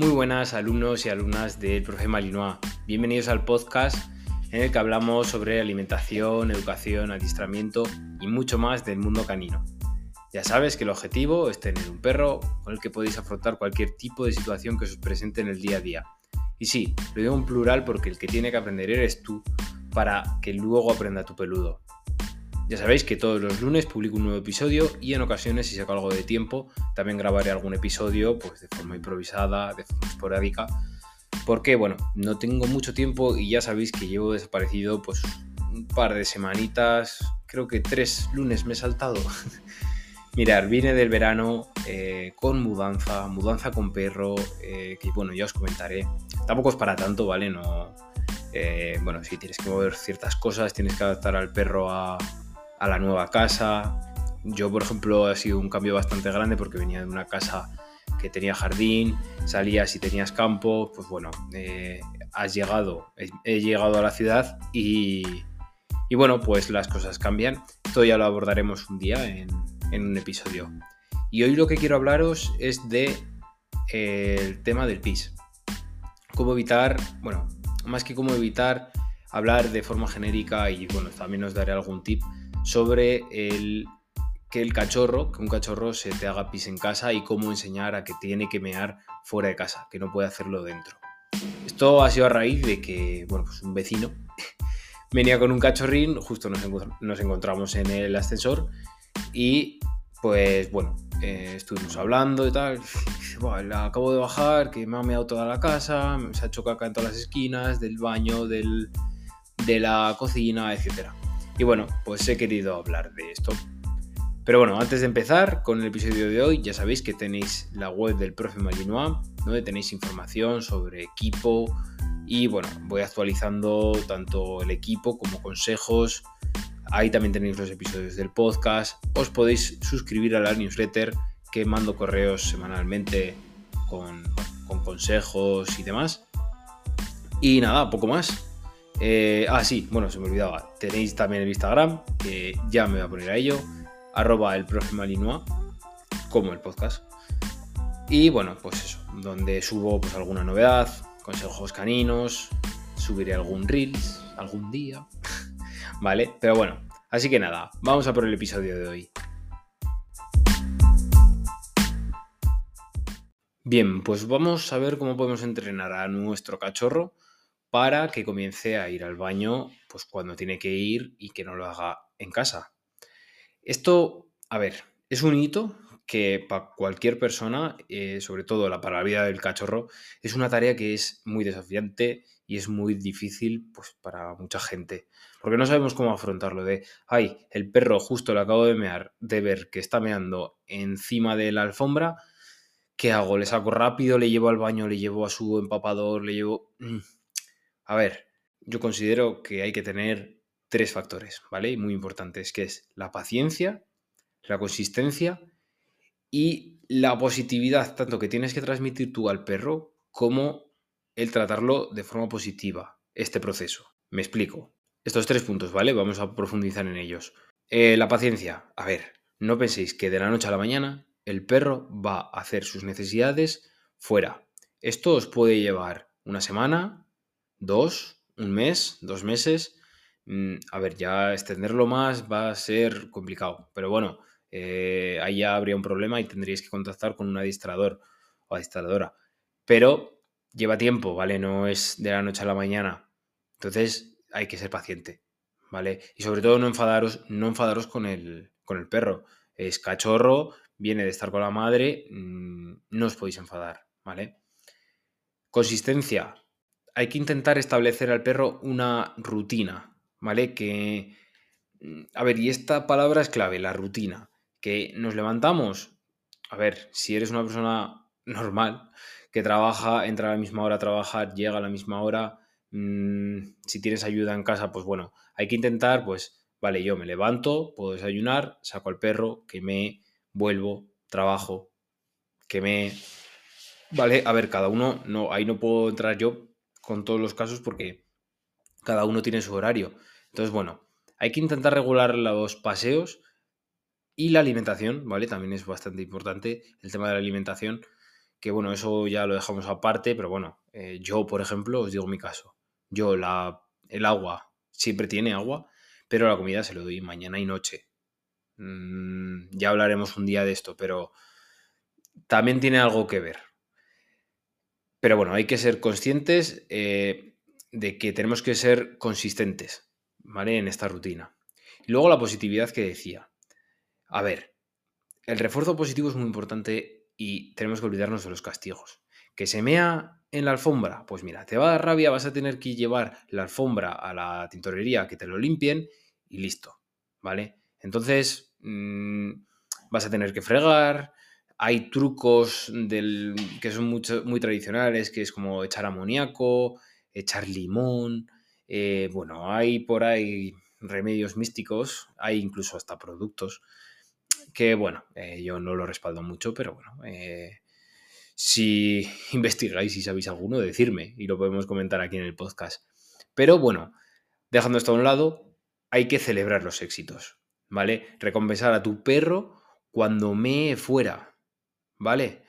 Muy buenas alumnos y alumnas del Profe Malinois. Bienvenidos al podcast en el que hablamos sobre alimentación, educación, adiestramiento y mucho más del mundo canino. Ya sabes que el objetivo es tener un perro con el que podéis afrontar cualquier tipo de situación que os presente en el día a día. Y sí, lo digo en plural porque el que tiene que aprender eres tú para que luego aprenda tu peludo. Ya sabéis que todos los lunes publico un nuevo episodio y en ocasiones, si saco algo de tiempo, también grabaré algún episodio pues, de forma improvisada, de forma esporádica. Porque, bueno, no tengo mucho tiempo y ya sabéis que llevo desaparecido pues un par de semanitas, creo que tres lunes me he saltado. Mirar, vine del verano eh, con mudanza, mudanza con perro, eh, que bueno, ya os comentaré. Tampoco es para tanto, ¿vale? No, eh, bueno, si tienes que mover ciertas cosas, tienes que adaptar al perro a, a la nueva casa. Yo, por ejemplo, ha sido un cambio bastante grande porque venía de una casa que tenía jardín, salías y tenías campo, pues bueno, eh, has llegado, he, llegado a la ciudad y, y, bueno, pues las cosas cambian. Esto ya lo abordaremos un día en, un episodio. Y hoy lo que quiero hablaros es de eh, el tema del PIS. Cómo evitar, bueno, más que cómo evitar hablar de forma genérica y bueno, también os daré algún tip sobre el, que el cachorro, que un cachorro se te haga pis en casa y cómo enseñar a que tiene que mear fuera de casa, que no puede hacerlo dentro. Esto ha sido a raíz de que, bueno, pues un vecino venía con un cachorrín, justo nos, encontramos en el ascensor y pues bueno, eh, estuvimos hablando y tal. acabo de bajar, que me ha meado toda la casa, se ha hecho caca en todas las esquinas, del baño, del, de la cocina, etcétera. Y bueno, pues he querido hablar de esto. Pero bueno, antes de empezar con el episodio de hoy, ya sabéis que tenéis la web del profe Malinois, donde tenéis información sobre equipo y bueno, voy actualizando tanto el equipo como consejos. Ahí también tenéis los episodios del podcast. Os podéis suscribir a la newsletter que mando correos semanalmente con, con consejos y demás. Y nada, poco más. Eh, ah, sí, bueno, se me olvidaba. Tenéis también el Instagram, que ya me voy a poner a ello. Arroba el profe Malinois, como el podcast. Y bueno, pues eso, donde subo pues alguna novedad, consejos caninos, subiré algún Reels algún día. ¿Vale? Pero bueno, así que nada, vamos a por el episodio de hoy. Bien, pues vamos a ver cómo podemos entrenar a nuestro cachorro para que comience a ir al baño pues cuando tiene que ir y que no lo haga en casa. Esto, a ver, es un hito que para cualquier persona, eh, sobre todo la, para la vida del cachorro, es una tarea que es muy desafiante y es muy difícil pues, para mucha gente. Porque no sabemos cómo afrontarlo de, ay, el perro justo le acabo de, mear, de ver que está meando encima de la alfombra, ¿qué hago? ¿Le saco rápido? ¿Le llevo al baño? ¿Le llevo a su empapador? ¿Le llevo...? Mm, a ver, yo considero que hay que tener tres factores, ¿vale? Muy importantes, que es la paciencia, la consistencia y la positividad, tanto que tienes que transmitir tú al perro como el tratarlo de forma positiva, este proceso. Me explico. Estos tres puntos, ¿vale? Vamos a profundizar en ellos. Eh, la paciencia. A ver, no penséis que de la noche a la mañana el perro va a hacer sus necesidades fuera. Esto os puede llevar una semana, dos, un mes, dos meses. Mm, a ver, ya extenderlo más va a ser complicado, pero bueno, eh, ahí ya habría un problema y tendríais que contactar con un adiestrador o adiestradora. Pero lleva tiempo, ¿vale? No es de la noche a la mañana. Entonces hay que ser paciente, ¿vale? Y sobre todo no enfadaros, no enfadaros con el, con el perro. Es cachorro, viene de estar con la madre, mm, no os podéis enfadar, ¿vale? Consistencia, hay que intentar establecer al perro una rutina, ¿vale? Que, mm, a ver, y esta palabra es clave, la rutina, que nos levantamos, a ver, si eres una persona normal, que trabaja, entra a la misma hora a trabajar, llega a la misma hora, mm, si tienes ayuda en casa, pues bueno, hay que intentar, pues, vale, yo me levanto, puedo desayunar, saco al perro, que me vuelvo, trabajo, que me... Vale, a ver, cada uno, no, ahí no puedo entrar yo con todos los casos porque cada uno tiene su horario. Entonces, bueno, hay que intentar regular los paseos y la alimentación, ¿vale? También es bastante importante el tema de la alimentación, que bueno, eso ya lo dejamos aparte, pero bueno, eh, yo, por ejemplo, os digo mi caso. Yo, la, el agua, siempre tiene agua, pero la comida se lo doy mañana y noche. Mm, ya hablaremos un día de esto, pero también tiene algo que ver. Pero bueno, hay que ser conscientes eh, de que tenemos que ser consistentes, ¿vale? En esta rutina. Luego la positividad que decía. A ver, el refuerzo positivo es muy importante y tenemos que olvidarnos de los castigos. ¿Que se mea en la alfombra? Pues mira, te va a dar rabia, vas a tener que llevar la alfombra a la tintorería que te lo limpien y listo, ¿vale? Entonces, mm, vas a tener que fregar, hay trucos que son muy tradicionales, que es como echar amoníaco, echar limón. Eh, bueno, hay por ahí remedios místicos, hay incluso hasta productos que, bueno, eh, yo no lo respaldo mucho, pero bueno, eh, si investigáis y sabéis alguno, decirme y lo podemos comentar aquí en el podcast. Pero bueno, dejando esto a un lado, hay que celebrar los éxitos, ¿vale? Recompensar a tu perro cuando mee fuera, ¿vale?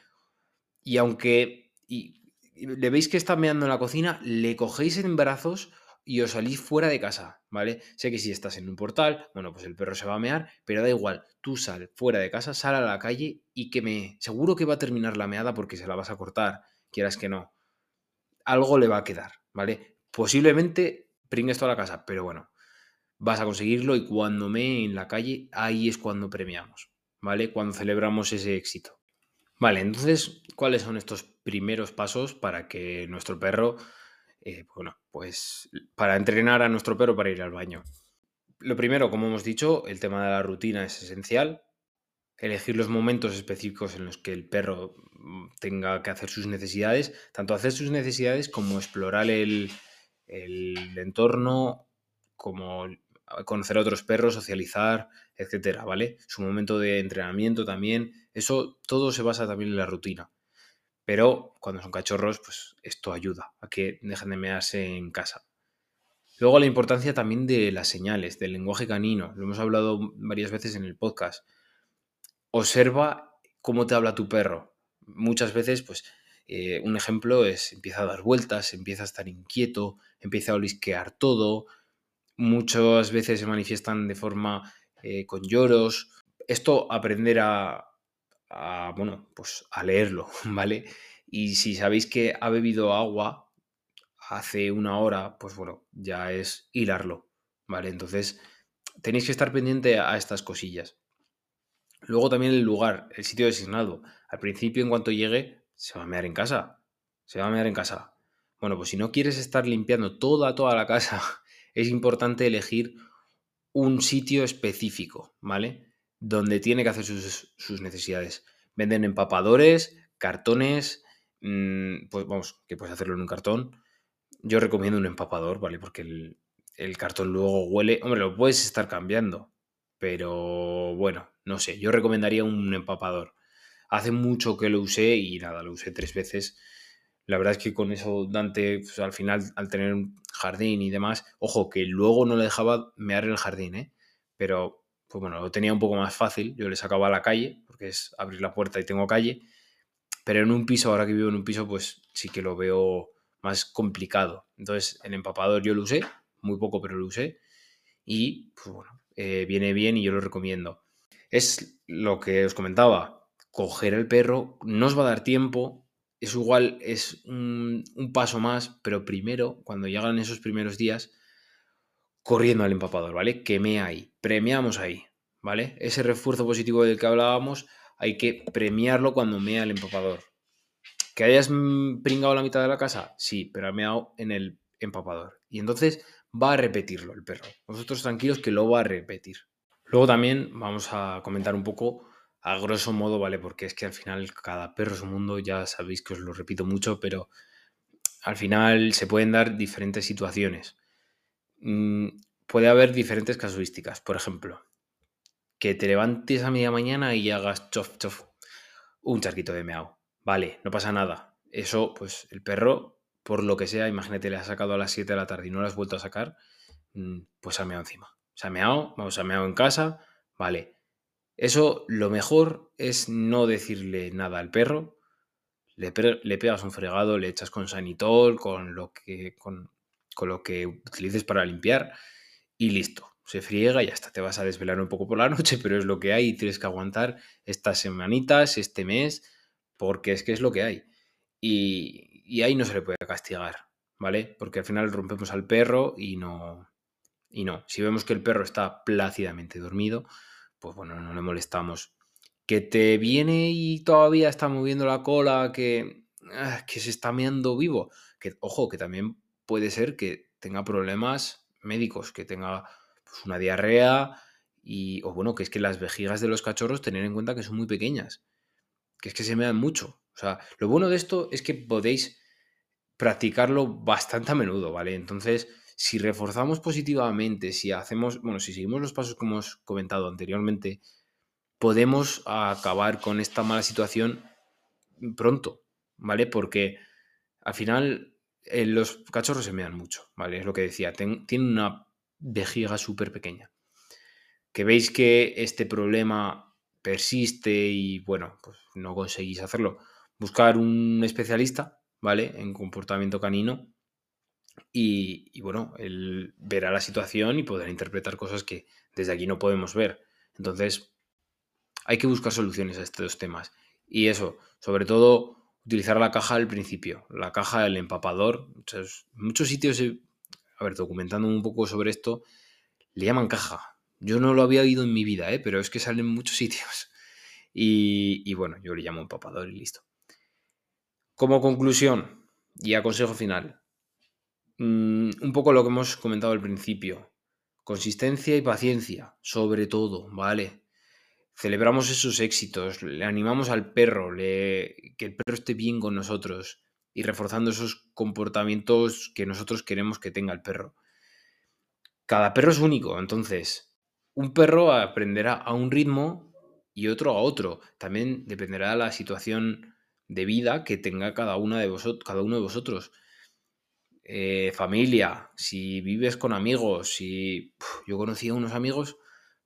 Y aunque y, le veis que está meando en la cocina, le cogéis en brazos y os salís fuera de casa, ¿vale? Sé que si estás en un portal, bueno, pues el perro se va a mear, pero da igual, tú sal fuera de casa, sal a la calle y que me... Seguro que va a terminar la meada porque se la vas a cortar, quieras que no. Algo le va a quedar, ¿vale? Posiblemente pringues toda la casa, pero bueno, vas a conseguirlo y cuando me en la calle, ahí es cuando premiamos, ¿vale? Cuando celebramos ese éxito. Vale, entonces, ¿cuáles son estos primeros pasos para que nuestro perro, eh, bueno, pues para entrenar a nuestro perro para ir al baño? Lo primero, como hemos dicho, el tema de la rutina es esencial. Elegir los momentos específicos en los que el perro mm, tenga que hacer sus necesidades, tanto hacer sus necesidades como explorar el, el entorno, como conocer a otros perros, socializar, etcétera, ¿vale? Su momento de entrenamiento también, eso todo se basa también en la rutina. Pero cuando son cachorros, pues esto ayuda a que dejen de mearse en casa. Luego la importancia también de las señales, del lenguaje canino, lo hemos hablado varias veces en el podcast. Observa cómo te habla tu perro. Muchas veces, pues, eh, un ejemplo es empieza a dar vueltas, empieza a estar inquieto, empieza a olisquear todo, muchas veces se manifiestan de forma eh, con lloros. Esto aprender a, bueno, pues a leerlo, ¿vale? Y si sabéis que ha bebido agua hace una hora, pues bueno, ya es hilarlo, ¿vale? Entonces tenéis que estar pendiente a estas cosillas. Luego también el lugar, el sitio designado. Al principio, en cuanto llegue, se va a mear en casa. Se va a mear en casa. Bueno, pues si no quieres estar limpiando toda, toda la casa es importante elegir un sitio específico, ¿vale? Donde tiene que hacer sus, necesidades. Venden empapadores, cartones, mm, pues vamos, que puedes hacerlo en un cartón. Yo recomiendo un empapador, ¿vale? Porque el, cartón luego huele, hombre, lo puedes estar cambiando, pero bueno, no sé, yo recomendaría un empapador. Hace mucho que lo usé y nada, lo usé tres veces la verdad es que con eso Dante, pues, al final, al tener jardín y demás, ojo, que luego no le dejaba mear el jardín, ¿eh? Pero, pues bueno, lo tenía un poco más fácil. Yo le sacaba a la calle, porque es abrir la puerta y tengo calle. Pero en un piso, ahora que vivo en un piso, pues sí que lo veo más complicado. Entonces, el empapador yo lo usé, muy poco, pero lo usé. Y, pues bueno, eh, viene bien y yo lo recomiendo. Es lo que os comentaba, coger el perro, no os va a dar tiempo, es igual, es un, paso más, pero primero, cuando llegan esos primeros días, corriendo al empapador, ¿vale? Queme ahí, premiamos ahí, ¿vale? Ese refuerzo positivo del que hablábamos, hay que premiarlo cuando mea el empapador. ¿Que hayas pringado la mitad de la casa? Sí, pero ha meado en el empapador. Y entonces va a repetirlo el perro. Vosotros tranquilos que lo va a repetir. Luego también vamos a comentar un poco a grosso modo, ¿vale? Porque es que al final cada perro es un mundo, ya sabéis que os lo repito mucho, pero al final se pueden dar diferentes situaciones. Mm, puede haber diferentes casuísticas. Por ejemplo, que te levantes a media mañana y hagas chof, chof, un charquito de meao. Vale, no pasa nada. Eso, pues el perro, por lo que sea, imagínate, le has sacado a las 7 de la tarde y no lo has vuelto a sacar, mm, pues ha meado encima. Se ha meado, vamos, ha meado en casa, vale eso lo mejor es no decirle nada al perro. le, pegas un fregado, le echas con sanitol, con lo que, con, lo que utilices para limpiar y listo. Se friega y hasta te vas a desvelar un poco por la noche, pero es lo que hay y tienes que aguantar estas semanitas, este mes, porque es que es lo que hay. Y, y ahí no se le puede castigar, ¿vale? Porque al final rompemos al perro y no, y no. Si vemos que el perro está plácidamente dormido, pues bueno, no le molestamos que te viene y todavía está moviendo la cola, que, ah, que se está meando vivo, que ojo, que también puede ser que tenga problemas médicos, que tenga pues, una diarrea y, o bueno, que es que las vejigas de los cachorros, tener en cuenta que son muy pequeñas, que es que se mean mucho. O sea, lo bueno de esto es que podéis practicarlo bastante a menudo, ¿vale? Entonces, si reforzamos positivamente, si hacemos, bueno, si seguimos los pasos que hemos comentado anteriormente, podemos acabar con esta mala situación pronto, ¿vale? Porque al final eh, los cachorros se mean mucho, ¿vale? Es lo que decía, tienen una vejiga súper pequeña. Que veis que este problema persiste y bueno, pues no conseguís hacerlo. Buscar un especialista, ¿vale? En comportamiento canino. Y, bueno, él verá la situación y podrá interpretar cosas que desde aquí no podemos ver. Entonces, hay que buscar soluciones a estos temas. Y eso, sobre todo, utilizar la caja al principio, la caja del empapador. Muchos, muchos sitios, a ver, documentando un poco sobre esto, le llaman caja. Yo no lo había oído en mi vida, ¿eh? pero es que salen muchos sitios. Y, y bueno, yo le llamo empapador y listo. Como conclusión y a consejo final, mm, un poco lo que hemos comentado al principio. Consistencia y paciencia, sobre todo, ¿vale? celebramos esos éxitos, le animamos al perro, le, que el perro esté bien con nosotros y reforzando esos comportamientos que nosotros queremos que tenga el perro. Cada perro es único, entonces un perro aprenderá a un ritmo y otro a otro. También dependerá de la situación de vida que tenga cada, una de vosotros, cada uno de vosotros. Eh, familia, si vives con amigos, si yo conocí a unos amigos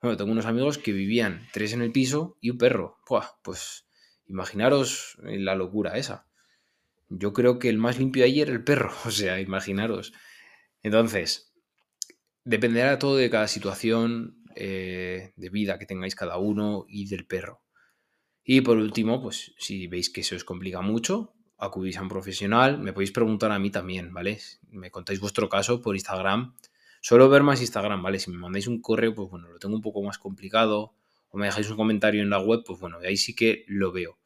bueno, tengo unos amigos que vivían tres en el piso y un perro. pues imaginaros la locura esa. Yo creo que el más limpio de ayer era el perro, o sea, imaginaros. Entonces, dependerá todo de cada situación eh, de vida que tengáis cada uno y del perro. Y por último, pues si veis que se os complica mucho, acudís a un profesional, me podéis preguntar a mí también, ¿vale? Me contáis vuestro caso por Instagram Suelo ver más Instagram, ¿vale? Si me mandáis un correo, pues bueno, lo tengo un poco más complicado. O me dejáis un comentario en la web, pues bueno, ahí sí que lo veo.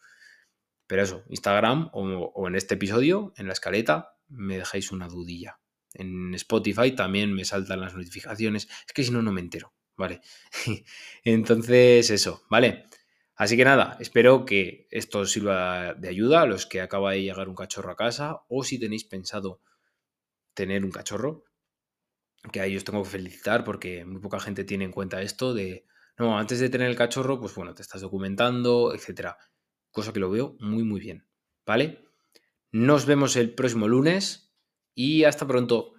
Pero eso, Instagram o, en este episodio, en la escaleta, me dejáis una dudilla. En Spotify también me saltan las notificaciones. Es que si no, no me entero, ¿vale? Entonces, eso, ¿vale? Así que nada, espero que esto os sirva de ayuda a los que acaba de llegar un cachorro a casa o si tenéis pensado tener un cachorro, que a ellos tengo que felicitar porque muy poca gente tiene en cuenta esto de, no, antes de tener el cachorro, pues bueno, te estás documentando, etcétera. Cosa que lo veo muy, muy bien. ¿Vale? Nos vemos el próximo lunes y hasta pronto.